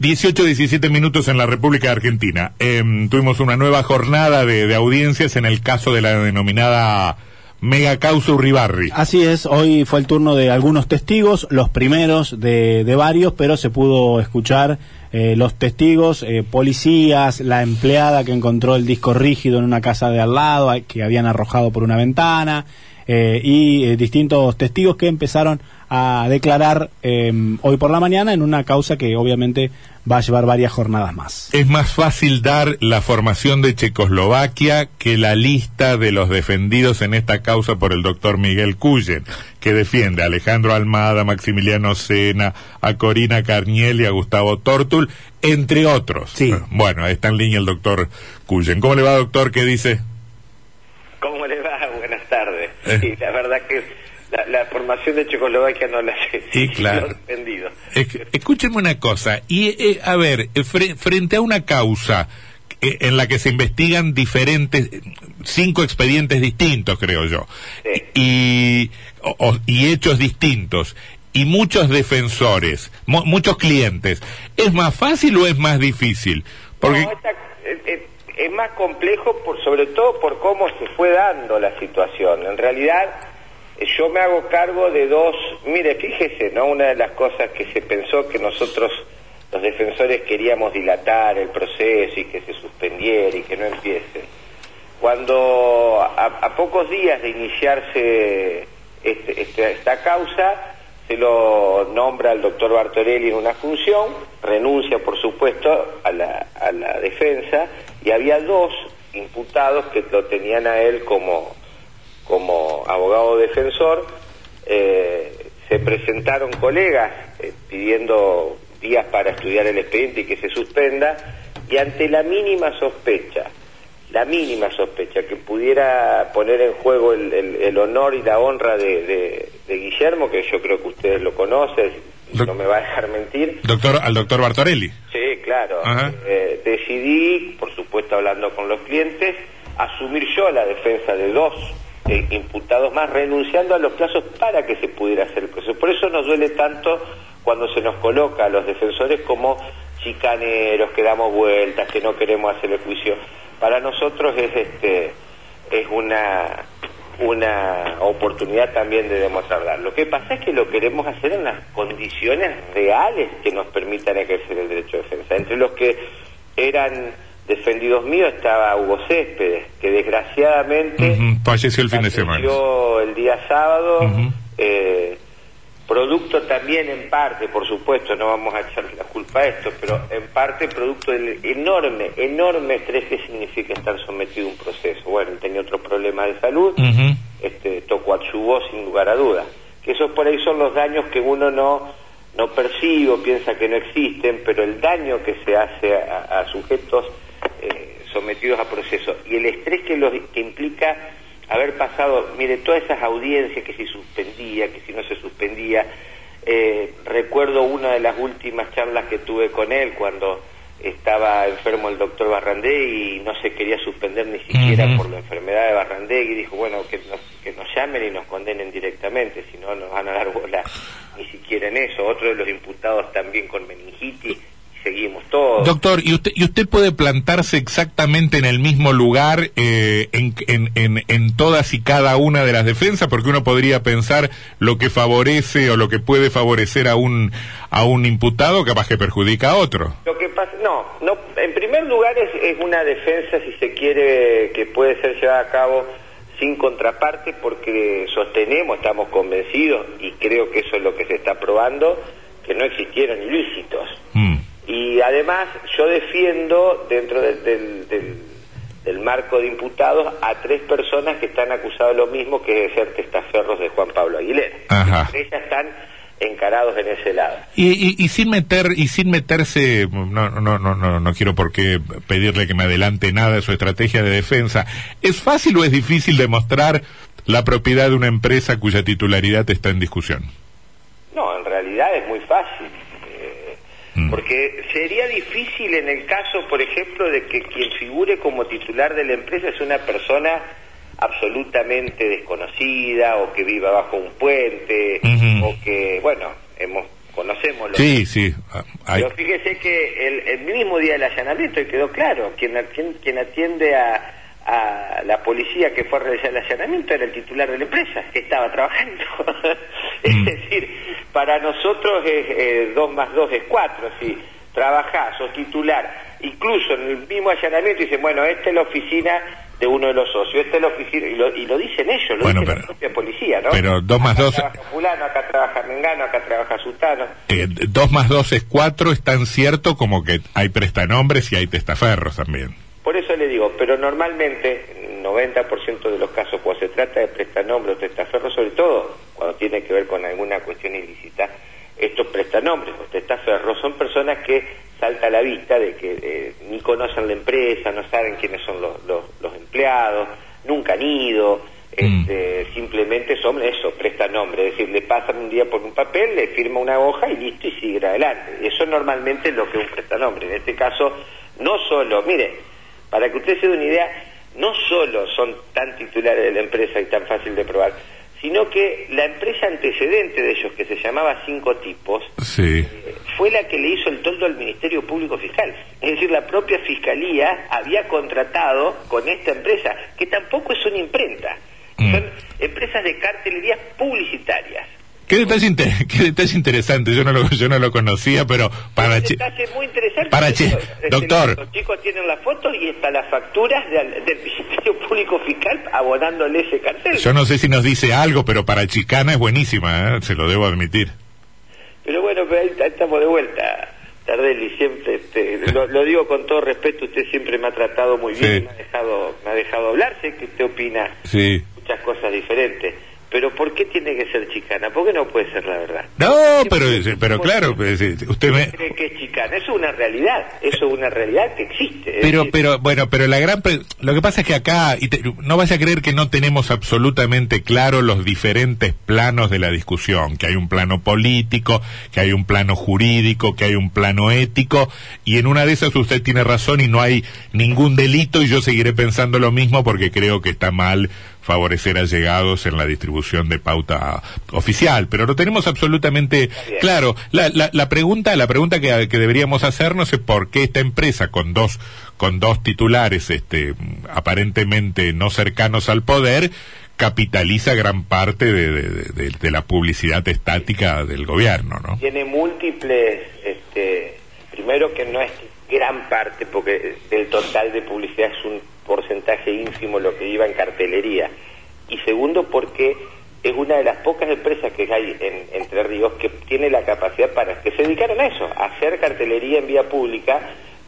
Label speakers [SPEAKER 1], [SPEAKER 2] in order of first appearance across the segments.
[SPEAKER 1] 18, 17 minutos en la República Argentina. Em, tuvimos una nueva jornada de, audiencias en el caso de la denominada mega causa Uribarri.
[SPEAKER 2] Así es, hoy fue el turno de algunos testigos, los primeros de, de varios, pero se pudo escuchar eh, los testigos, eh, policías, la empleada que encontró el disco rígido en una casa de al lado, que habían arrojado por una ventana, eh, y eh, distintos testigos que empezaron a declarar eh, hoy por la mañana en una causa que obviamente va a llevar varias jornadas más.
[SPEAKER 1] Es más fácil dar la formación de Checoslovaquia que la lista de los defendidos en esta causa por el doctor Miguel Cuyen, que defiende a Alejandro Almada, Maximiliano Sena, a Corina Carniel y a Gustavo Tortul, entre otros.
[SPEAKER 2] Sí.
[SPEAKER 1] Bueno, está en línea el doctor Cuyen. ¿Cómo le va, doctor? ¿Qué dice?
[SPEAKER 3] ¿Cómo le va? Buenas tardes. Eh. Sí, la verdad que la, la, formación de Checoslovaquia no la sé.
[SPEAKER 1] Sí, claro. Escúcheme una cosa. Y, eh, a ver, fre frente a una causa eh, en la que se investigan diferentes, cinco expedientes distintos, creo yo,
[SPEAKER 3] Sí.
[SPEAKER 1] y, o, y hechos distintos, y muchos defensores, mu muchos clientes, ¿es más fácil o es más difícil? Porque...
[SPEAKER 3] No, esta- es, más complejo, por, sobre todo por cómo se fue dando la situación. En realidad, eh, yo me hago cargo de dos. Mire, fíjese, ¿no? Una de las cosas que se pensó que nosotros, los defensores, queríamos dilatar el proceso y que se suspendiera y que no empiece. Cuando a, pocos días de iniciarse este- este- esta causa, se lo nombra el doctor Bartorelli en una función, renuncia por supuesto a la, a la defensa y había dos imputados que lo tenían a él como, como abogado defensor. Eh, se presentaron colegas eh, pidiendo días para estudiar el expediente y que se suspenda y ante la mínima sospecha la mínima sospecha que pudiera poner en juego el, el- el honor y la honra de, de- de Guillermo, que yo creo que ustedes lo conocen, no me va a dejar mentir.
[SPEAKER 1] Doctor, al doctor Bartorelli.
[SPEAKER 3] Sí, claro. Eh, decidí, por supuesto hablando con los clientes, asumir yo la defensa de dos eh, imputados más, renunciando a los plazos para que se pudiera hacer el proceso. Por eso nos duele tanto cuando se nos coloca a los defensores como chicaneros, que damos vueltas, que no queremos hacer el juicio. Para nosotros es este es una una oportunidad también de demostrarla. Lo que pasa es que lo queremos hacer en las condiciones reales que nos permitan ejercer el derecho de defensa. Entre los que eran defendidos míos estaba Hugo Céspedes, que desgraciadamente
[SPEAKER 1] Falleció el fin de semana.
[SPEAKER 3] falleció el día sábado, eh, producto también en parte, por supuesto, no vamos a echarle la culpa a esto, pero en parte producto del enorme, enorme estrés que significa estar sometido a un proceso. Bueno, él tenía otro problema de salud, este, coadyuvó sin lugar a dudas. Que esos por ahí son los daños que uno no, no percibe o piensa que no existen, pero el daño que se hace a, a sujetos eh, sometidos a procesos y el estrés que, los, que implica haber pasado, mire, todas esas audiencias que si suspendía, que si no se suspendía, eh, recuerdo una de las últimas charlas que tuve con él cuando estaba enfermo el doctor Barrandé y no se quería suspender ni siquiera por la enfermedad de Barrandé y dijo, bueno, que nos, que nos llamen y nos condenen directamente, si no nos van a dar bola ni siquiera en eso. Otro de los imputados también con meningitis, seguimos todos.
[SPEAKER 1] Doctor, ¿y usted, ¿y usted puede plantarse exactamente en el mismo lugar eh, en, en, en, en todas y cada una de las defensas? Porque uno podría pensar lo que favorece o lo que puede favorecer a un, a un imputado, capaz que perjudica a otro.
[SPEAKER 3] Lo que pasa, no, no, en primer lugar es, es una defensa, si se quiere, que puede ser llevada a cabo sin contraparte, porque sostenemos, estamos convencidos, y creo que eso es lo que se está probando, que no existieron ilícitos.
[SPEAKER 1] Mm.
[SPEAKER 3] Y además yo defiendo dentro del, del, del- del marco de imputados a tres personas que están acusadas de lo mismo que de ser testaferros de Juan Pablo Aguilera.
[SPEAKER 1] Ajá.
[SPEAKER 3] Ellas están encarados en ese lado.
[SPEAKER 1] Y, y, y sin meter y sin meterse no no no no no quiero por qué pedirle que me adelante nada de su estrategia de defensa es fácil o es difícil demostrar la propiedad de una empresa cuya titularidad está en discusión
[SPEAKER 3] No, en realidad es muy fácil. Porque sería difícil en el caso, por ejemplo, de que quien figure como titular de la empresa es una persona absolutamente desconocida o que viva bajo un puente o que, bueno, hemos conocemos.
[SPEAKER 1] Sí, sí. ah, hay-
[SPEAKER 3] Pero fíjese que el, el mismo día del allanamiento quedó claro, quien, quien, quien atiende a, a la policía que fue a realizar el allanamiento era el titular de la empresa, que estaba trabajando. es
[SPEAKER 1] Mm.
[SPEAKER 3] decir, para nosotros es eh, 2 más 2 es 4, si trabajás, sos titular, incluso en el mismo allanamiento dicen, bueno, esta es la oficina de uno de los socios, esta es la oficina, y lo, y lo dicen ellos, lo
[SPEAKER 1] Bueno,
[SPEAKER 3] dice
[SPEAKER 1] pero-
[SPEAKER 3] la propia policía, ¿no?
[SPEAKER 1] pero dos más
[SPEAKER 3] Acá
[SPEAKER 1] dos-
[SPEAKER 3] trabaja fulano, acá trabaja Mengano, acá trabaja Sutano.
[SPEAKER 1] eh, dos más dos es cuatro, es tan cierto como que hay prestanombres y hay testaferros también.
[SPEAKER 3] Por eso le digo, pero normalmente, 90% de los casos, cuando se trata de prestanombres o testaferros, sobre todo cuando tiene que ver con alguna cuestión ilícita, estos prestanombres o testaferros son personas que salta a la vista de que eh, ni conocen la empresa, no saben quiénes son los, los, los empleados, nunca han ido,
[SPEAKER 1] Mm.
[SPEAKER 3] este, simplemente son eso, prestanombres, es decir, le pasan un día por un papel, le firma una hoja y listo y sigue adelante. Eso normalmente es lo que es un prestanombre. En este caso, no solo, mire, para que usted se dé una idea, no solo son tan titulares de la empresa y tan fácil de probar, sino que la empresa antecedente de ellos, que se llamaba Cinco Tipos,
[SPEAKER 1] Sí.
[SPEAKER 3] eh, fue la que le hizo el toldo al Ministerio Público Fiscal. Es decir, la propia Fiscalía había contratado con esta empresa, que tampoco es una imprenta,
[SPEAKER 1] Mm.
[SPEAKER 3] son empresas de cartelerías publicitarias.
[SPEAKER 1] ¿Qué detalle, inter- qué detalle interesante? Yo no lo, yo no lo conocía, pero para... Chi-
[SPEAKER 3] detalle muy interesante.
[SPEAKER 1] para chi-
[SPEAKER 3] este,
[SPEAKER 1] doctor.
[SPEAKER 3] Los chicos tienen las fotos y están las facturas del, del Ministerio Público Fiscal abonándole ese cartel.
[SPEAKER 1] Yo no sé si nos dice algo, pero para Chicana es buenísima, ¿eh? se lo debo admitir.
[SPEAKER 3] Pero bueno, pero ahí, ahí estamos de vuelta. Tardelli siempre, este, lo, lo digo con todo respeto, usted siempre me ha tratado muy bien,
[SPEAKER 1] Sí.
[SPEAKER 3] me ha dejado, me ha dejado hablar, sé que usted opina
[SPEAKER 1] Sí.
[SPEAKER 3] muchas cosas diferentes, pero ¿por qué tiene que ser chicana? ¿Por qué no puede ser la verdad?
[SPEAKER 1] No, pero, pero claro, pues, usted me...
[SPEAKER 3] cree que es chicana? Eso es una realidad, eso es una realidad que existe.
[SPEAKER 1] Pero,
[SPEAKER 3] decir,
[SPEAKER 1] pero, bueno, pero la gran... pre- Lo que pasa es que acá, y te- no vaya a creer que no tenemos absolutamente claro los diferentes planos de la discusión, que hay un plano político, que hay un plano jurídico, que hay un plano ético, y en una de esas usted tiene razón y no hay ningún delito y yo seguiré pensando lo mismo porque creo que está mal favorecer a llegados en la distribución de pauta oficial, pero lo tenemos absolutamente
[SPEAKER 3] bien.
[SPEAKER 1] claro. La, la, la pregunta, la pregunta que, que deberíamos hacernos es por qué esta empresa con dos con dos titulares, este, aparentemente no cercanos al poder, capitaliza gran parte de, de- de- de la publicidad estática del gobierno, ¿no?
[SPEAKER 3] tiene múltiples, este, primero que no es gran parte, porque del total de publicidad es un ínfimo lo que iba en cartelería, y segundo porque es una de las pocas empresas que hay en Entre Ríos que tiene la capacidad para, que se dedicaron a eso, a hacer cartelería en vía pública,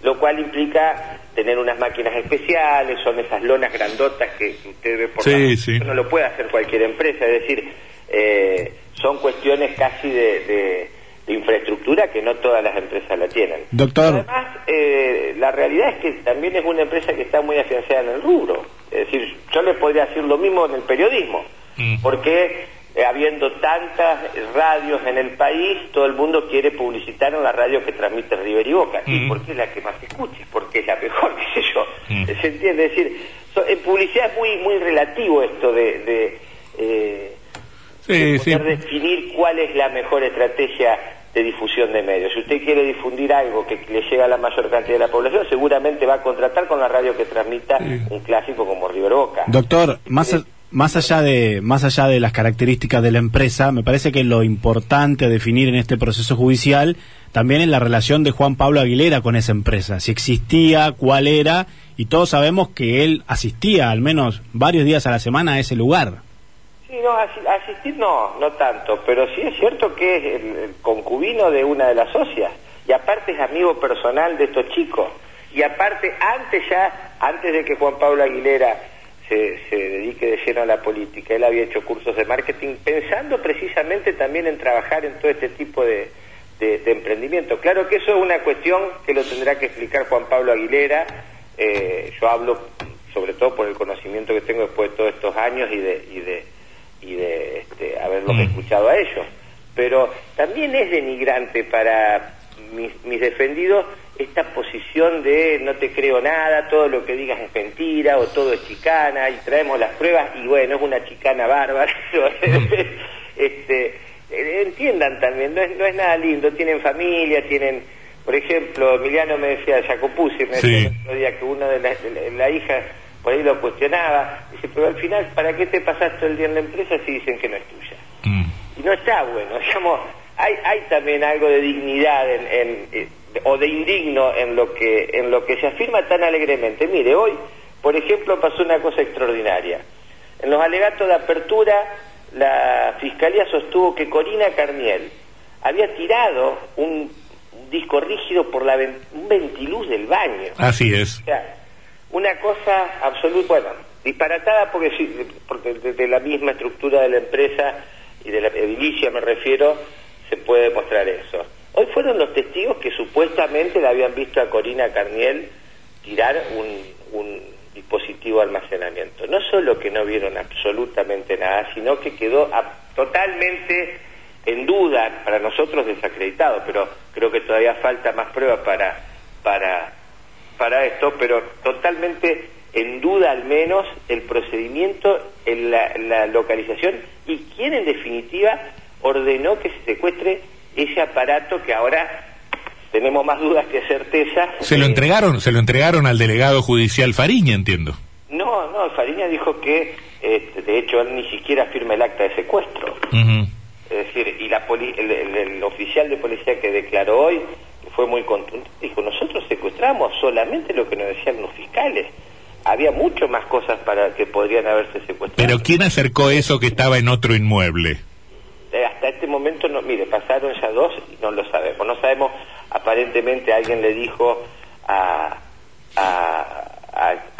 [SPEAKER 3] lo cual implica tener unas máquinas especiales, son esas lonas grandotas que usted ve por
[SPEAKER 1] Sí,
[SPEAKER 3] la-
[SPEAKER 1] sí.
[SPEAKER 3] no lo puede hacer cualquier empresa, es decir, eh, son cuestiones casi de, de- de infraestructura que no todas las empresas la tienen.
[SPEAKER 2] Doctor.
[SPEAKER 3] Además, eh, la realidad es que también es una empresa que está muy afianzada en el rubro. Es decir, yo le podría decir lo mismo en el periodismo,
[SPEAKER 1] Mm.
[SPEAKER 3] porque eh, habiendo tantas radios en el país, todo el mundo quiere publicitar en la radio que transmite River y Boca. ¿Y
[SPEAKER 1] Mm.
[SPEAKER 3] por qué es la que más se escucha? Porque es la mejor, qué sé yo.
[SPEAKER 1] Mm.
[SPEAKER 3] ¿Se entiende? Es decir, so- en publicidad es muy, muy relativo esto de... de, eh,
[SPEAKER 1] Sí,
[SPEAKER 3] de
[SPEAKER 1] sí.
[SPEAKER 3] poder definir cuál es la mejor estrategia de difusión de medios. Si usted quiere difundir algo que le llega a la mayor cantidad de la población, seguramente va a contratar con la radio que transmita un clásico como River Boca.
[SPEAKER 2] Doctor, más, a- más allá de más allá de las características de la empresa, me parece que lo importante a definir en este proceso judicial también es la relación de Juan Pablo Aguilera con esa empresa, si existía, cuál era, y todos sabemos que él asistía al menos varios días a la semana a ese lugar.
[SPEAKER 3] Sí, no, asi- asistir no, no tanto, pero sí es cierto que es el, concubino de una de las socias y aparte es amigo personal de estos chicos y aparte antes ya, antes de que Juan Pablo Aguilera se, se dedique de lleno a la política, él había hecho cursos de marketing pensando precisamente también en trabajar en todo este tipo de, de- de emprendimiento. Claro que eso es una cuestión que lo tendrá que explicar Juan Pablo Aguilera, eh, yo hablo sobre todo por el conocimiento que tengo después de todos estos años y de, y de, y de este, haberlos
[SPEAKER 1] Mm.
[SPEAKER 3] escuchado a ellos. Pero también es denigrante para mis, mis defendidos esta posición de no te creo nada, todo lo que digas es mentira o todo es chicana y traemos las pruebas y bueno, es una chicana bárbara. este, entiendan también, no es, no es nada lindo, tienen familia, tienen, por ejemplo, Emiliano me decía, Jacopuzzi, me decía el otro día que una de las de la, hija por ahí lo cuestionaba, dice, pero al final, ¿para qué te pasaste el día en la empresa si dicen que no es tuya? Mm. Y no está bueno, digamos, hay, hay también algo de dignidad en, en, eh, o de indigno en lo que en lo que se afirma tan alegremente. Mire, hoy, por ejemplo, pasó una cosa extraordinaria. En los alegatos de apertura, la Fiscalía sostuvo que Corina Carniel había tirado un, disco rígido por la un ventiluz del baño.
[SPEAKER 1] Así es.
[SPEAKER 3] O sea, una cosa absoluta, bueno, disparatada porque, porque de la misma estructura de la empresa y de la edilicia me refiero, se puede demostrar eso. Hoy fueron los testigos que supuestamente la habían visto a Corina Carniel tirar un, dispositivo de almacenamiento. No solo que no vieron absolutamente nada, sino que quedó totalmente en duda, para nosotros desacreditado, pero creo que todavía falta más pruebas para, para, para esto, pero totalmente en duda al menos el procedimiento, en la localización y quién en definitiva ordenó que se secuestre ese aparato que ahora tenemos más dudas que certeza.
[SPEAKER 1] Se lo entregaron, se lo entregaron al delegado judicial Fariña, entiendo.
[SPEAKER 3] No, no, Fariña dijo que, este, de hecho, él ni siquiera firma el acta de secuestro. Es decir, y la el, oficial de policía que declaró hoy fue muy contundente. Dijo, nosotros secuestramos solamente lo que nos decían los fiscales. Había mucho más cosas para que podrían haberse secuestrado.
[SPEAKER 1] Pero ¿quién acercó eso que estaba en otro inmueble?
[SPEAKER 3] Eh, hasta este momento, no, mire, pasaron ya dos y no lo sabemos. No sabemos, aparentemente alguien le dijo a, a,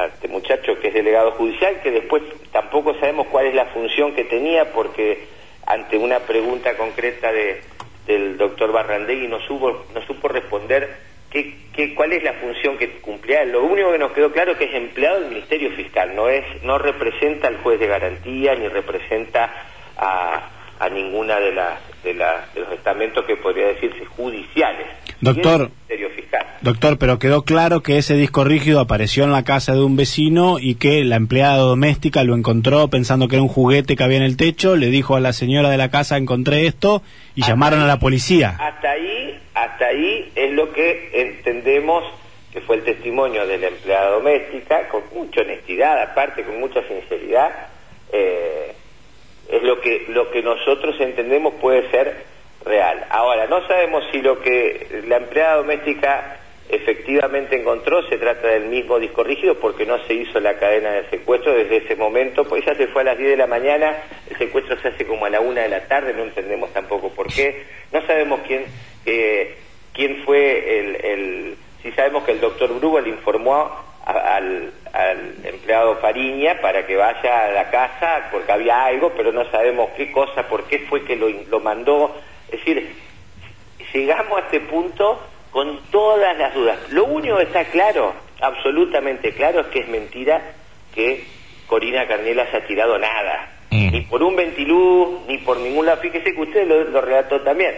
[SPEAKER 3] este muchacho que es delegado judicial que después tampoco sabemos cuál es la función que tenía porque ante una pregunta concreta de, del doctor Barrandegui no supo, no supo responder qué, qué, cuál es la función que cumplía. Lo único que nos quedó claro es que es empleado del Ministerio Fiscal, no, es, no representa al juez de garantía ni representa a a ninguna de las de, de los estamentos que podría decirse judiciales.
[SPEAKER 2] Doctor, doctor, pero quedó claro que ese disco rígido apareció en la casa de un vecino y que la empleada doméstica lo encontró pensando que era un juguete que había en el techo, le dijo a la señora de la casa encontré esto y llamaron a la policía.
[SPEAKER 3] Hasta ahí, hasta ahí es lo que entendemos que fue el testimonio de la empleada doméstica, con mucha honestidad, aparte con mucha sinceridad. Eh, es lo que, lo que nosotros entendemos puede ser real. Ahora, no sabemos si lo que la empleada doméstica efectivamente encontró se trata del mismo disco rígido porque no se hizo la cadena de secuestro desde ese momento, pues ya se fue a las 10 de la mañana, el secuestro se hace como a la 1 de la tarde, no entendemos tampoco por qué, no sabemos quién, eh, quién fue el, el, si sabemos que el doctor Brugo le informó al, empleado Fariña para que vaya a la casa porque había algo, pero no sabemos qué cosa, por qué fue que lo, lo mandó. Es decir, llegamos a este punto con todas las dudas. Lo único que está claro, absolutamente claro, es que es mentira que Corina Carnela se ha tirado nada. Mm. Ni por un ventilú, ni por ningún lado. Fíjese que usted lo, lo relató también.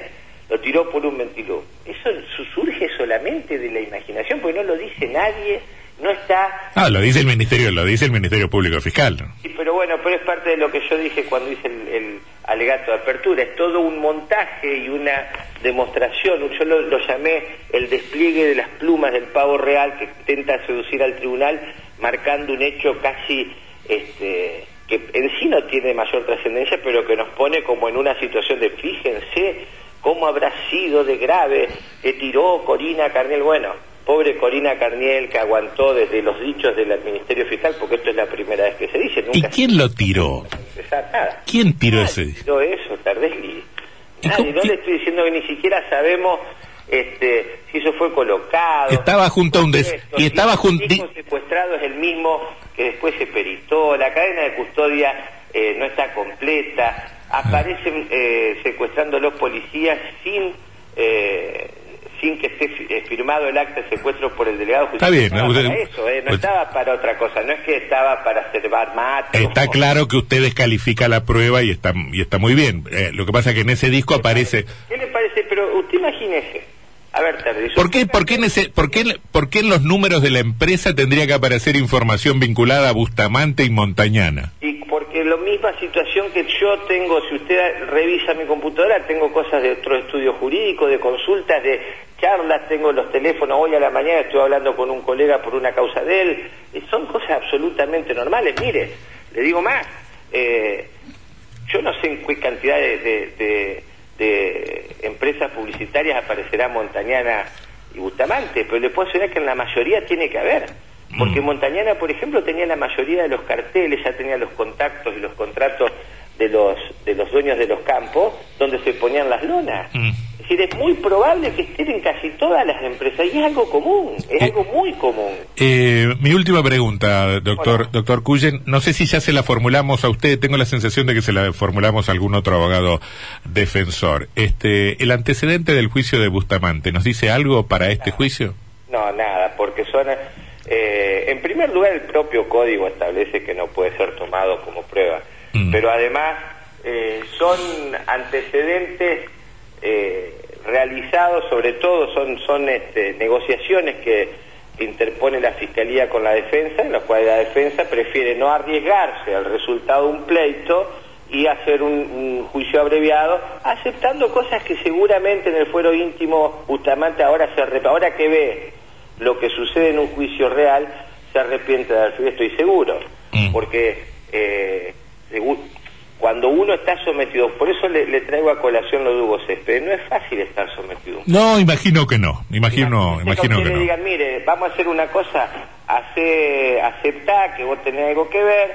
[SPEAKER 3] Lo tiró por un ventilú. Eso surge solamente de la imaginación, porque no lo dice nadie no está...
[SPEAKER 1] Ah, lo dice el Ministerio, lo dice el Ministerio Público Fiscal.
[SPEAKER 3] Sí, pero bueno, pero es parte de lo que yo dije cuando hice el, alegato de apertura, es todo un montaje y una demostración, yo lo, llamé el despliegue de las plumas del pavo real que intenta seducir al tribunal, marcando un hecho casi... este que en sí no tiene mayor trascendencia, pero que nos pone como en una situación de fíjense cómo habrá sido de grave que tiró Corina Carnel. Bueno, Pobre Corina Carniel que aguantó desde los dichos del Ministerio Fiscal, porque esto es la primera vez que se dice.
[SPEAKER 1] ¿Y quién lo tiró? ¿Quién tiró ese?
[SPEAKER 3] tiró eso, Tardelli. Nadie, no le estoy diciendo que ni siquiera sabemos este, si eso fue colocado.
[SPEAKER 1] Estaba junto a un des... y estaba junto.
[SPEAKER 3] El secuestrado es el mismo que después se peritó. La cadena de custodia eh, no está completa. Aparecen eh, secuestrando los policías sin eh, sin que esté eh, firmado el acta de secuestro por el delegado
[SPEAKER 1] judicial. Está bien,
[SPEAKER 3] no, para eso, eh, no estaba para otra cosa, no es que estaba para cervar mate.
[SPEAKER 1] Está claro que usted descalifica la prueba y está y está muy bien. Eh, lo que pasa es que en ese disco aparece.
[SPEAKER 3] ¿Qué le parece? Pero usted imagínese. A ver,
[SPEAKER 1] ¿Por qué, por, qué en ese, por, qué, ¿Por qué en los números de la empresa tendría que aparecer información vinculada a Bustamante y Montañana?
[SPEAKER 3] Y porque la misma situación que yo tengo, si usted revisa mi computadora, tengo cosas de otro estudio jurídico, de consultas, de charlas, tengo los teléfonos, hoy a la mañana estuve hablando con un colega por una causa de él, eh, son cosas absolutamente normales. Mire, le digo más, eh, yo no sé en qué cantidad de, empresas publicitarias aparecerá Montañana y Bustamante, pero le puedo asegurar que en la mayoría tiene que haber. Porque mm. Montañana, por ejemplo, tenía la mayoría de los carteles, ya tenía los contactos y los contratos de los, de los dueños de los campos donde se ponían las lonas. Mm. Es decir, es muy probable que estén en casi todas las empresas y es algo común, es eh, algo muy común.
[SPEAKER 1] Eh, mi última pregunta, doctor, doctor Cuyen, no sé si ya se la formulamos a usted, tengo la sensación de que se la formulamos a algún otro abogado defensor. Este, el antecedente del juicio de Bustamante, ¿nos dice algo para este juicio?
[SPEAKER 3] No, nada, porque son eh, en primer lugar, el propio código establece que no puede ser tomado como prueba, mm. pero además eh, son antecedentes eh, realizados, sobre todo son, son este, negociaciones que, interpone la Fiscalía con la defensa, en las cuales la defensa prefiere no arriesgarse al resultado de un pleito y hacer un, juicio abreviado, aceptando cosas que seguramente en el fuero íntimo Bustamante ahora se ahora que ve lo que sucede en un juicio real se arrepiente de haber estoy seguro, mm. porque eh, cuando uno está sometido, por eso le, traigo a colación lo de Hugo Céspedes, no es fácil estar sometido.
[SPEAKER 1] No, imagino que no, imagino, imagino que,
[SPEAKER 3] le digan, mire, vamos a hacer una cosa, hace, aceptá que vos tenés algo que ver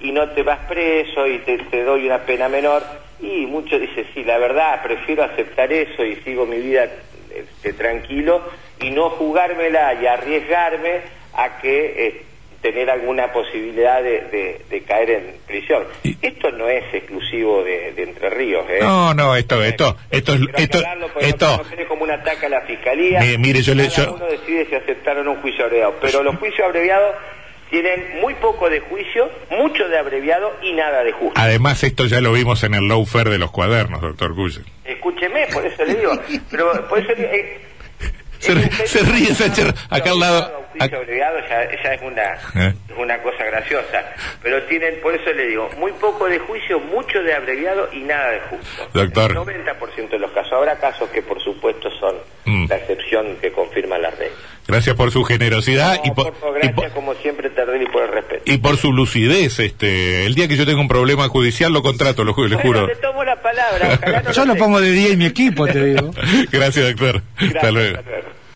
[SPEAKER 3] y no te vas preso y te, te doy una pena menor. Y muchos dicen, sí, la verdad, prefiero aceptar eso y sigo mi vida este, tranquilo y no jugármela y arriesgarme a que eh, tener alguna posibilidad de, caer en prisión. Esto no es exclusivo de, Entre Ríos. ¿eh?
[SPEAKER 1] No, no, esto, esto, esto, esto, esto,
[SPEAKER 3] no como un ataque a la fiscalía.
[SPEAKER 1] Mire, yo le,
[SPEAKER 3] uno decide si aceptaron un juicio abreviado, pero los juicios abreviados tienen muy poco de juicio, mucho de abreviado y nada de juicio.
[SPEAKER 1] Además, esto ya lo vimos en el lawfare de los cuadernos, doctor Guyen.
[SPEAKER 3] Escúcheme, por eso le digo, pero por eso eh,
[SPEAKER 1] se, ríe Sacher acá al lado.
[SPEAKER 3] Juicio abreviado ya, es, una, ¿Eh? una cosa graciosa. Pero tienen, por eso le digo, muy poco de juicio, mucho de abreviado y nada de justo.
[SPEAKER 1] Doctor.
[SPEAKER 3] El 90% de los casos. Habrá casos que, por supuesto, son mm. la excepción que confirma la regla.
[SPEAKER 1] Gracias por su generosidad y por,
[SPEAKER 3] gracias como siempre y por el respeto.
[SPEAKER 1] Y por su lucidez, este, el día que yo tenga un problema judicial lo contrato, lo, le juro.
[SPEAKER 3] Te tomo la palabra.
[SPEAKER 2] yo lo pongo de día en mi equipo, te digo.
[SPEAKER 1] gracias, doctor. Hasta luego.